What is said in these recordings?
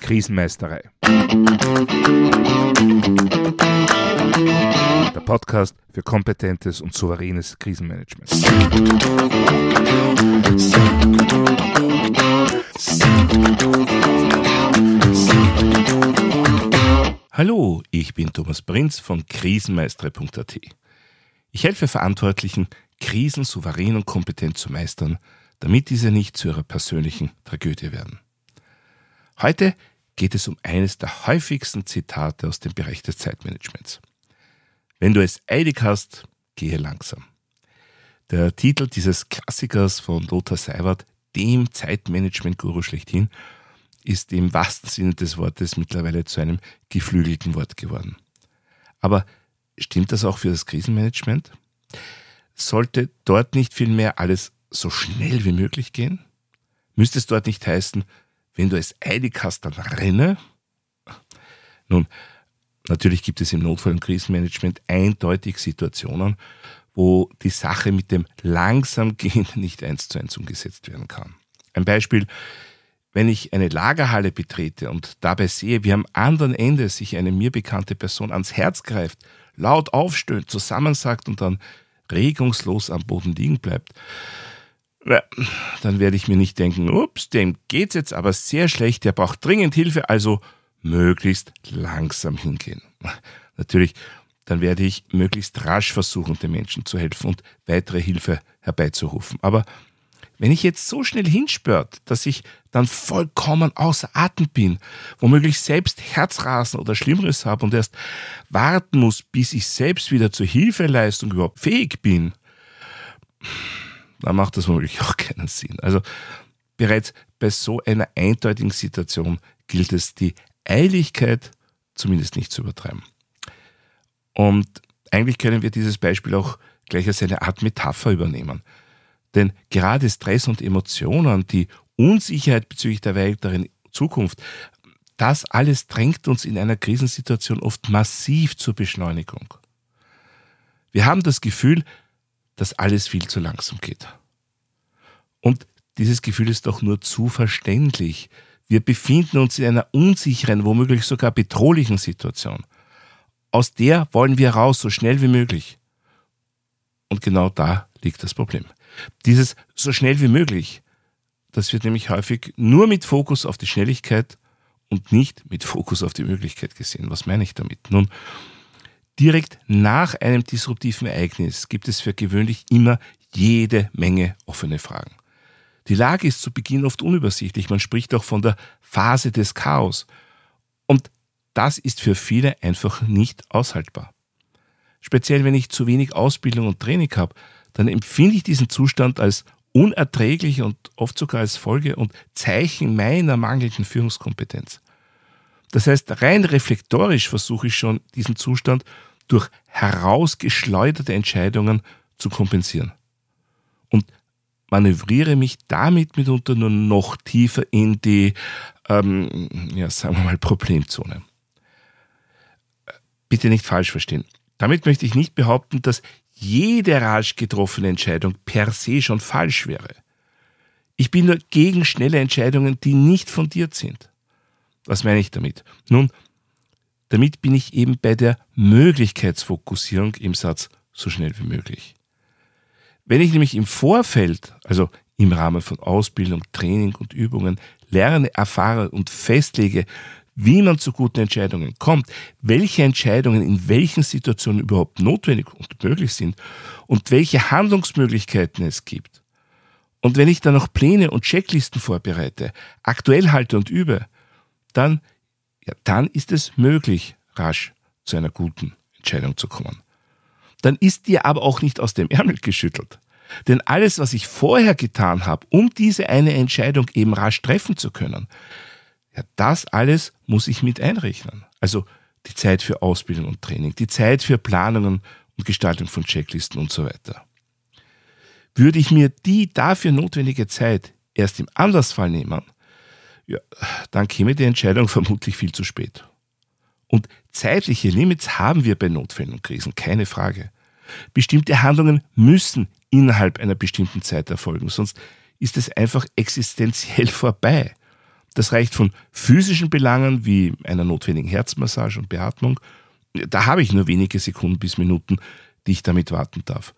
Krisenmeisterei. Der Podcast für kompetentes und souveränes Krisenmanagement. Hallo, ich bin Thomas Prinz von krisenmeistere.at. Ich helfe Verantwortlichen, Krisen souverän und kompetent zu meistern, damit diese nicht zu ihrer persönlichen Tragödie werden. Heute geht es um eines der häufigsten Zitate aus dem Bereich des Zeitmanagements. Wenn du es eilig hast, gehe langsam. Der Titel dieses Klassikers von Lothar Seiwert, dem Zeitmanagement-Guru schlechthin, ist im wahrsten Sinne des Wortes mittlerweile zu einem geflügelten Wort geworden. Aber stimmt das auch für das Krisenmanagement? Sollte dort nicht vielmehr alles so schnell wie möglich gehen? Müsste es dort nicht heißen, wenn du es eilig hast, dann renne? Nun, natürlich gibt es im Notfall- und Krisenmanagement eindeutig Situationen, wo die Sache mit dem langsam gehen nicht eins zu eins umgesetzt werden kann. Ein Beispiel, wenn ich eine Lagerhalle betrete und dabei sehe, wie am anderen Ende sich eine mir bekannte Person ans Herz greift, laut aufstöhnt, zusammensagt und dann regungslos am Boden liegen bleibt, dann werde ich mir nicht denken, ups, dem geht's jetzt aber sehr schlecht, der braucht dringend Hilfe, also möglichst langsam hingehen. Natürlich, dann werde ich möglichst rasch versuchen, den Menschen zu helfen und weitere Hilfe herbeizurufen. Aber wenn ich jetzt so schnell hinspürt, dass ich dann vollkommen außer Atem bin, womöglich selbst Herzrasen oder Schlimmeres habe und erst warten muss, bis ich selbst wieder zur Hilfeleistung überhaupt fähig bin, dann macht das womöglich auch keinen Sinn. Also bereits bei so einer eindeutigen Situation gilt es, die Eiligkeit zumindest nicht zu übertreiben. Und eigentlich können wir dieses Beispiel auch gleich als eine Art Metapher übernehmen. Denn gerade Stress und Emotionen, die Unsicherheit bezüglich der weiteren Zukunft, das alles drängt uns in einer Krisensituation oft massiv zur Beschleunigung. Wir haben das Gefühl, dass alles viel zu langsam geht. Und dieses Gefühl ist doch nur zu verständlich. Wir befinden uns in einer unsicheren, womöglich sogar bedrohlichen Situation. Aus der wollen wir raus, so schnell wie möglich. Und genau da liegt das Problem. Dieses so schnell wie möglich, das wird nämlich häufig nur mit Fokus auf die Schnelligkeit und nicht mit Fokus auf die Möglichkeit gesehen. Was meine ich damit? Nun, direkt nach einem disruptiven Ereignis gibt es für gewöhnlich immer jede Menge offene Fragen. Die Lage ist zu Beginn oft unübersichtlich. Man spricht auch von der Phase des Chaos. Und das ist für viele einfach nicht aushaltbar. Speziell wenn ich zu wenig Ausbildung und Training habe, dann empfinde ich diesen Zustand als unerträglich und oft sogar als Folge und Zeichen meiner mangelnden Führungskompetenz. Das heißt, rein reflektorisch versuche ich schon, diesen Zustand durch herausgeschleuderte Entscheidungen zu kompensieren. Und manövriere mich damit mitunter nur noch tiefer in die, ähm, ja, sagen wir mal, Problemzone. Bitte nicht falsch verstehen. Damit möchte ich nicht behaupten, dass jede rasch getroffene Entscheidung per se schon falsch wäre. Ich bin nur gegen schnelle Entscheidungen, die nicht fundiert sind. Was meine ich damit? Nun, damit bin ich eben bei der Möglichkeitsfokussierung im Satz so schnell wie möglich. Wenn ich nämlich im Vorfeld, also im Rahmen von Ausbildung, Training und Übungen, lerne, erfahre und festlege, wie man zu guten Entscheidungen kommt, welche Entscheidungen in welchen Situationen überhaupt notwendig und möglich sind und welche Handlungsmöglichkeiten es gibt. Und wenn ich dann noch Pläne und Checklisten vorbereite, aktuell halte und übe, dann, ja, dann ist es möglich, rasch zu einer guten Entscheidung zu kommen. Dann ist dir aber auch nicht aus dem Ärmel geschüttelt. Denn alles, was ich vorher getan habe, um diese eine Entscheidung eben rasch treffen zu können, ja, das alles muss ich mit einrechnen. Also die Zeit für Ausbildung und Training, die Zeit für Planungen und Gestaltung von Checklisten und so weiter. Würde ich mir die dafür notwendige Zeit erst im Andersfall nehmen, ja, dann käme die Entscheidung vermutlich viel zu spät. Und zeitliche Limits haben wir bei Notfällen und Krisen, keine Frage. Bestimmte Handlungen müssen innerhalb einer bestimmten Zeit erfolgen, sonst ist es einfach existenziell vorbei. Das reicht von physischen Belangen wie einer notwendigen Herzmassage und Beatmung. Da habe ich nur wenige Sekunden bis Minuten, die ich damit warten darf.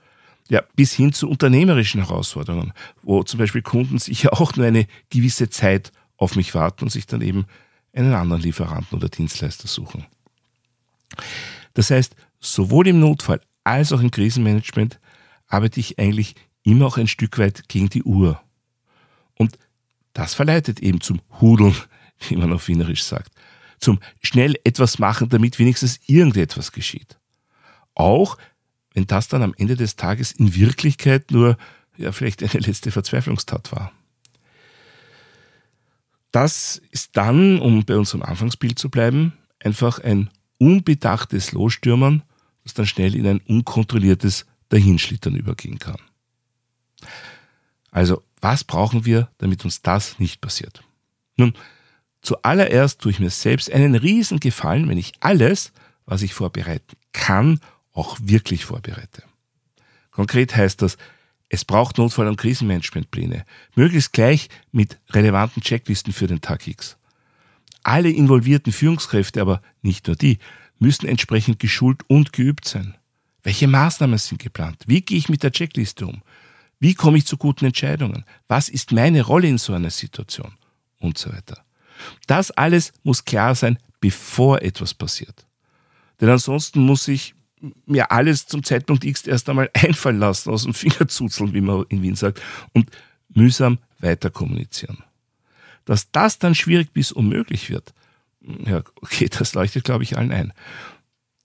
Ja, bis hin zu unternehmerischen Herausforderungen, wo zum Beispiel Kunden sicher auch nur eine gewisse Zeit auf mich warten und sich dann eben einen anderen Lieferanten oder Dienstleister suchen. Das heißt, sowohl im Notfall als auch im Krisenmanagement arbeite ich eigentlich immer auch ein Stück weit gegen die Uhr. Und das verleitet eben zum Hudeln, wie man auf Wienerisch sagt. Zum schnell etwas machen, damit wenigstens irgendetwas geschieht. Auch wenn das dann am Ende des Tages in Wirklichkeit nur ja, vielleicht eine letzte Verzweiflungstat war. Das ist dann, um bei unserem Anfangsbild zu bleiben, einfach ein unbedachtes Losstürmern, das dann schnell in ein unkontrolliertes Dahinschlittern übergehen kann. Also, was brauchen wir, damit uns das nicht passiert? Nun, zuallererst tue ich mir selbst einen riesen Gefallen, wenn ich alles, was ich vorbereiten kann, auch wirklich vorbereite. Konkret heißt das, es braucht Notfall- und Krisenmanagementpläne, möglichst gleich mit relevanten Checklisten für den Tag X. Alle involvierten Führungskräfte, aber nicht nur die, müssen entsprechend geschult und geübt sein. Welche Maßnahmen sind geplant? Wie gehe ich mit der Checkliste um? Wie komme ich zu guten Entscheidungen? Was ist meine Rolle in so einer Situation? Und so weiter. Das alles muss klar sein, bevor etwas passiert. Denn ansonsten muss ich mir alles zum Zeitpunkt X erst einmal einfallen lassen, aus dem Finger zuzeln, wie man in Wien sagt, und mühsam weiter kommunizieren. Dass das dann schwierig bis unmöglich wird, ja, okay, das leuchtet, glaube ich, allen ein.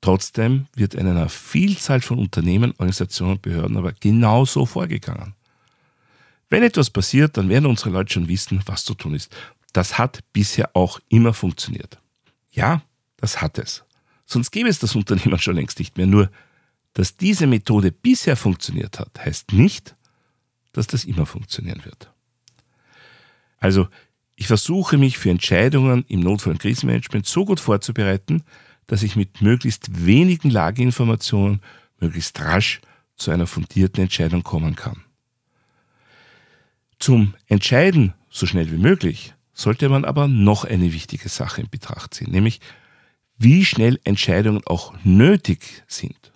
Trotzdem wird in einer Vielzahl von Unternehmen, Organisationen und Behörden aber genauso vorgegangen. Wenn etwas passiert, dann werden unsere Leute schon wissen, was zu tun ist. Das hat bisher auch immer funktioniert. Ja, das hat es. Sonst gäbe es das Unternehmen schon längst nicht mehr. Nur, dass diese Methode bisher funktioniert hat, heißt nicht, dass das immer funktionieren wird. Also, ich versuche mich für Entscheidungen im Notfall- und Krisenmanagement so gut vorzubereiten, dass ich mit möglichst wenigen Lageinformationen möglichst rasch zu einer fundierten Entscheidung kommen kann. Zum Entscheiden so schnell wie möglich sollte man aber noch eine wichtige Sache in Betracht ziehen, nämlich wie schnell Entscheidungen auch nötig sind.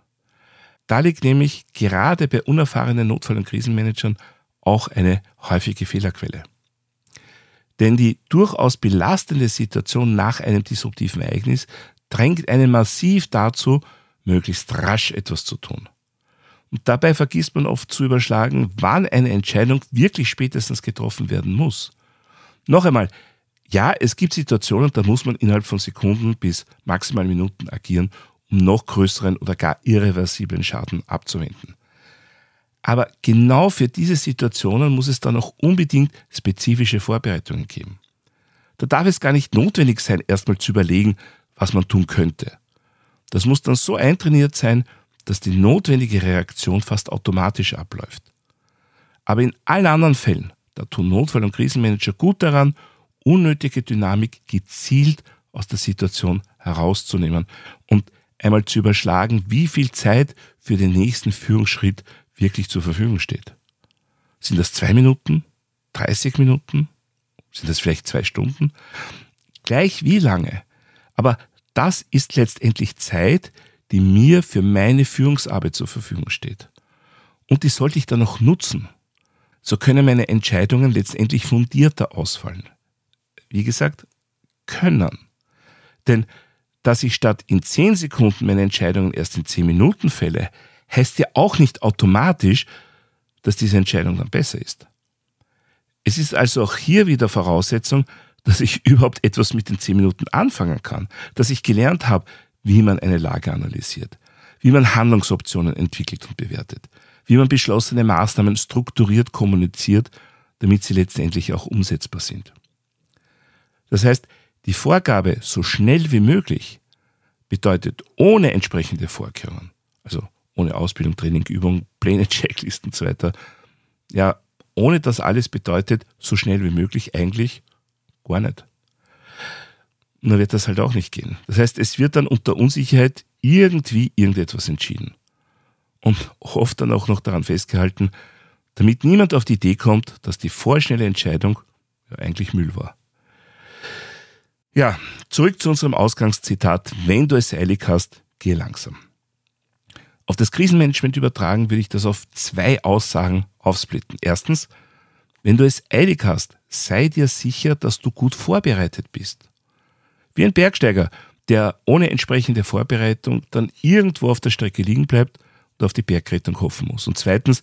Da liegt nämlich gerade bei unerfahrenen Notfall- und Krisenmanagern auch eine häufige Fehlerquelle. Denn die durchaus belastende Situation nach einem disruptiven Ereignis drängt einen massiv dazu, möglichst rasch etwas zu tun. Und dabei vergisst man oft zu überschlagen, wann eine Entscheidung wirklich spätestens getroffen werden muss. Noch einmal, ja, es gibt Situationen, da muss man innerhalb von Sekunden bis maximal Minuten agieren, um noch größeren oder gar irreversiblen Schaden abzuwenden. Aber genau für diese Situationen muss es dann auch unbedingt spezifische Vorbereitungen geben. Da darf es gar nicht notwendig sein, erstmal zu überlegen, was man tun könnte. Das muss dann so eintrainiert sein, dass die notwendige Reaktion fast automatisch abläuft. Aber in allen anderen Fällen, da tun Notfall- und Krisenmanager gut daran, unnötige Dynamik gezielt aus der Situation herauszunehmen und einmal zu überschlagen, wie viel Zeit für den nächsten Führungsschritt wirklich zur Verfügung steht. Sind das zwei Minuten? 30 Minuten? Sind das vielleicht zwei Stunden? Gleich wie lange. Aber das ist letztendlich Zeit, die mir für meine Führungsarbeit zur Verfügung steht. Und die sollte ich dann auch nutzen. So können meine Entscheidungen letztendlich fundierter ausfallen wie gesagt, können. Denn dass ich statt in 10 Sekunden meine Entscheidungen erst in 10 Minuten fälle, heißt ja auch nicht automatisch, dass diese Entscheidung dann besser ist. Es ist also auch hier wieder Voraussetzung, dass ich überhaupt etwas mit den 10 Minuten anfangen kann, dass ich gelernt habe, wie man eine Lage analysiert, wie man Handlungsoptionen entwickelt und bewertet, wie man beschlossene Maßnahmen strukturiert kommuniziert, damit sie letztendlich auch umsetzbar sind. Das heißt, die Vorgabe so schnell wie möglich bedeutet ohne entsprechende Vorkehrungen, also ohne Ausbildung, Training, Übung, Pläne, Checklisten und so weiter, ja, ohne das alles bedeutet so schnell wie möglich eigentlich gar nicht. Nur wird das halt auch nicht gehen. Das heißt, es wird dann unter Unsicherheit irgendwie irgendetwas entschieden. Und oft dann auch noch daran festgehalten, damit niemand auf die Idee kommt, dass die vorschnelle Entscheidung ja eigentlich Müll war. Ja, zurück zu unserem Ausgangszitat. Wenn du es eilig hast, geh langsam. Auf das Krisenmanagement übertragen würde ich das auf zwei Aussagen aufsplitten. Erstens, wenn du es eilig hast, sei dir sicher, dass du gut vorbereitet bist. Wie ein Bergsteiger, der ohne entsprechende Vorbereitung dann irgendwo auf der Strecke liegen bleibt und auf die Bergrettung hoffen muss. Und zweitens,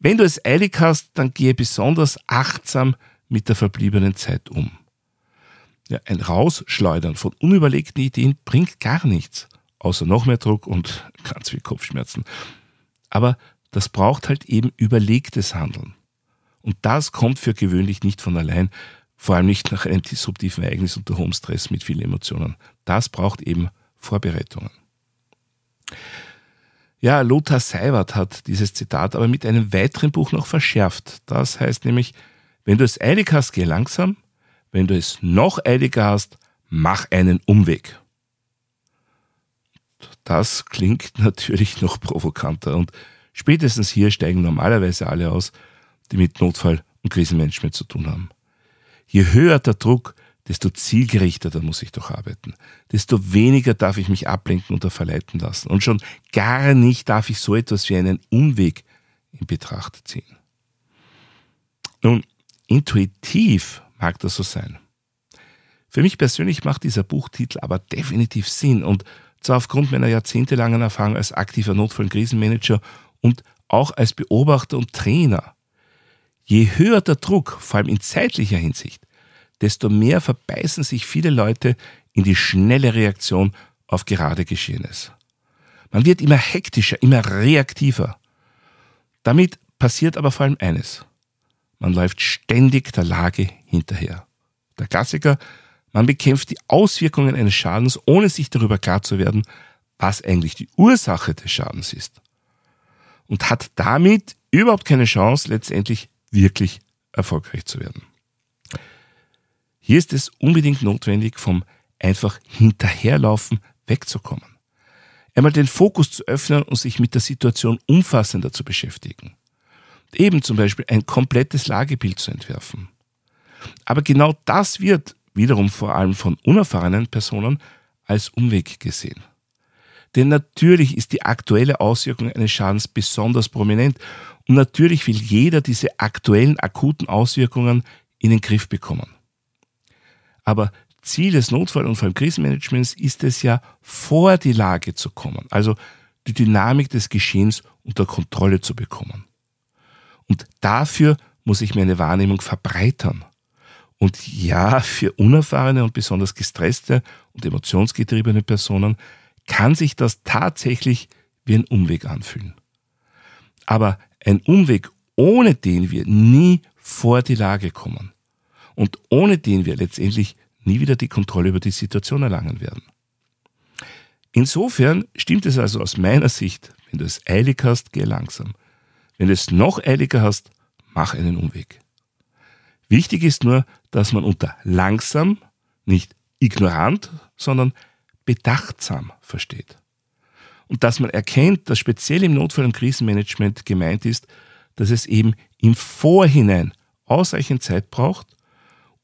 wenn du es eilig hast, dann gehe besonders achtsam mit der verbliebenen Zeit um. Ja, ein Rausschleudern von unüberlegten Ideen bringt gar nichts, außer noch mehr Druck und ganz viel Kopfschmerzen. Aber das braucht halt eben überlegtes Handeln. Und das kommt für gewöhnlich nicht von allein, vor allem nicht nach einem disruptiven Ereignis unter hohem Stress mit vielen Emotionen. Das braucht eben Vorbereitungen. Ja, Lothar Seiwert hat dieses Zitat aber mit einem weiteren Buch noch verschärft. Das heißt nämlich, wenn du es eilig hast, geh langsam. Wenn du es noch eiliger hast, mach einen Umweg. Das klingt natürlich noch provokanter und spätestens hier steigen normalerweise alle aus, die mit Notfall und Krisenmanagement zu tun haben. Je höher der Druck, desto zielgerichteter muss ich doch arbeiten. Desto weniger darf ich mich ablenken oder verleiten lassen. Und schon gar nicht darf ich so etwas wie einen Umweg in Betracht ziehen. Nun, intuitiv mag das so sein. Für mich persönlich macht dieser Buchtitel aber definitiv Sinn und zwar aufgrund meiner jahrzehntelangen Erfahrung als aktiver Notfall- und Krisenmanager und auch als Beobachter und Trainer. Je höher der Druck, vor allem in zeitlicher Hinsicht, desto mehr verbeißen sich viele Leute in die schnelle Reaktion auf gerade Geschehenes. Man wird immer hektischer, immer reaktiver. Damit passiert aber vor allem eines. Man läuft ständig der Lage hinterher. Der Klassiker, man bekämpft die Auswirkungen eines Schadens, ohne sich darüber klar zu werden, was eigentlich die Ursache des Schadens ist. Und hat damit überhaupt keine Chance, letztendlich wirklich erfolgreich zu werden. Hier ist es unbedingt notwendig, vom einfach hinterherlaufen wegzukommen. Einmal den Fokus zu öffnen und sich mit der Situation umfassender zu beschäftigen. Eben zum Beispiel ein komplettes Lagebild zu entwerfen. Aber genau das wird wiederum vor allem von unerfahrenen Personen als Umweg gesehen. Denn natürlich ist die aktuelle Auswirkung eines Schadens besonders prominent und natürlich will jeder diese aktuellen akuten Auswirkungen in den Griff bekommen. Aber Ziel des Notfall- und vor allem Krisenmanagements ist es ja, vor die Lage zu kommen, also die Dynamik des Geschehens unter Kontrolle zu bekommen. Und dafür muss ich meine Wahrnehmung verbreitern. Und ja, für unerfahrene und besonders gestresste und emotionsgetriebene Personen kann sich das tatsächlich wie ein Umweg anfühlen. Aber ein Umweg, ohne den wir nie vor die Lage kommen und ohne den wir letztendlich nie wieder die Kontrolle über die Situation erlangen werden. Insofern stimmt es also aus meiner Sicht, wenn du es eilig hast, geh langsam. Wenn du es noch eiliger hast, mach einen Umweg. Wichtig ist nur, dass man unter langsam nicht ignorant, sondern bedachtsam versteht. Und dass man erkennt, dass speziell im Notfall- und Krisenmanagement gemeint ist, dass es eben im Vorhinein ausreichend Zeit braucht,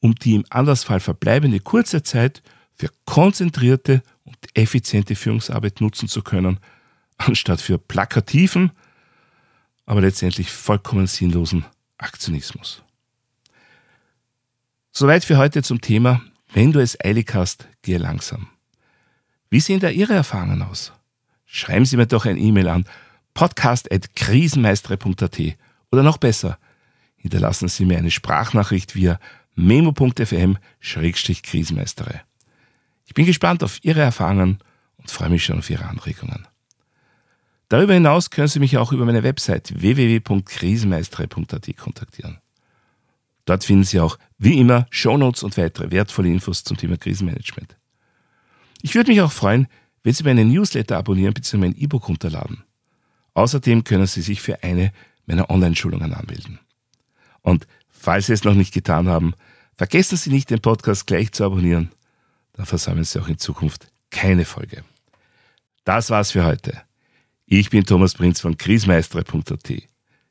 um die im Andersfall verbleibende kurze Zeit für konzentrierte und effiziente Führungsarbeit nutzen zu können, anstatt für plakativen, aber letztendlich vollkommen sinnlosen Aktionismus. Soweit für heute zum Thema, wenn du es eilig hast, gehe langsam. Wie sehen da Ihre Erfahrungen aus? Schreiben Sie mir doch ein E-Mail an podcast.krisenmeistere.at oder noch besser, hinterlassen Sie mir eine Sprachnachricht via memo.fm-krisenmeistere. Ich bin gespannt auf Ihre Erfahrungen und freue mich schon auf Ihre Anregungen. Darüber hinaus können Sie mich auch über meine Website www.krisenmeistere.at kontaktieren. Dort finden Sie auch, wie immer, Shownotes und weitere wertvolle Infos zum Thema Krisenmanagement. Ich würde mich auch freuen, wenn Sie meinen Newsletter abonnieren bzw. mein E-Book runterladen. Außerdem können Sie sich für eine meiner Online-Schulungen anmelden. Und falls Sie es noch nicht getan haben, vergessen Sie nicht, den Podcast gleich zu abonnieren. Dann versäumen Sie auch in Zukunft keine Folge. Das war's für heute. Ich bin Thomas Prinz von kriesmeistere.at.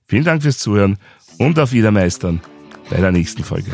Vielen Dank fürs Zuhören und auf Wiedermeistern bei der nächsten Folge.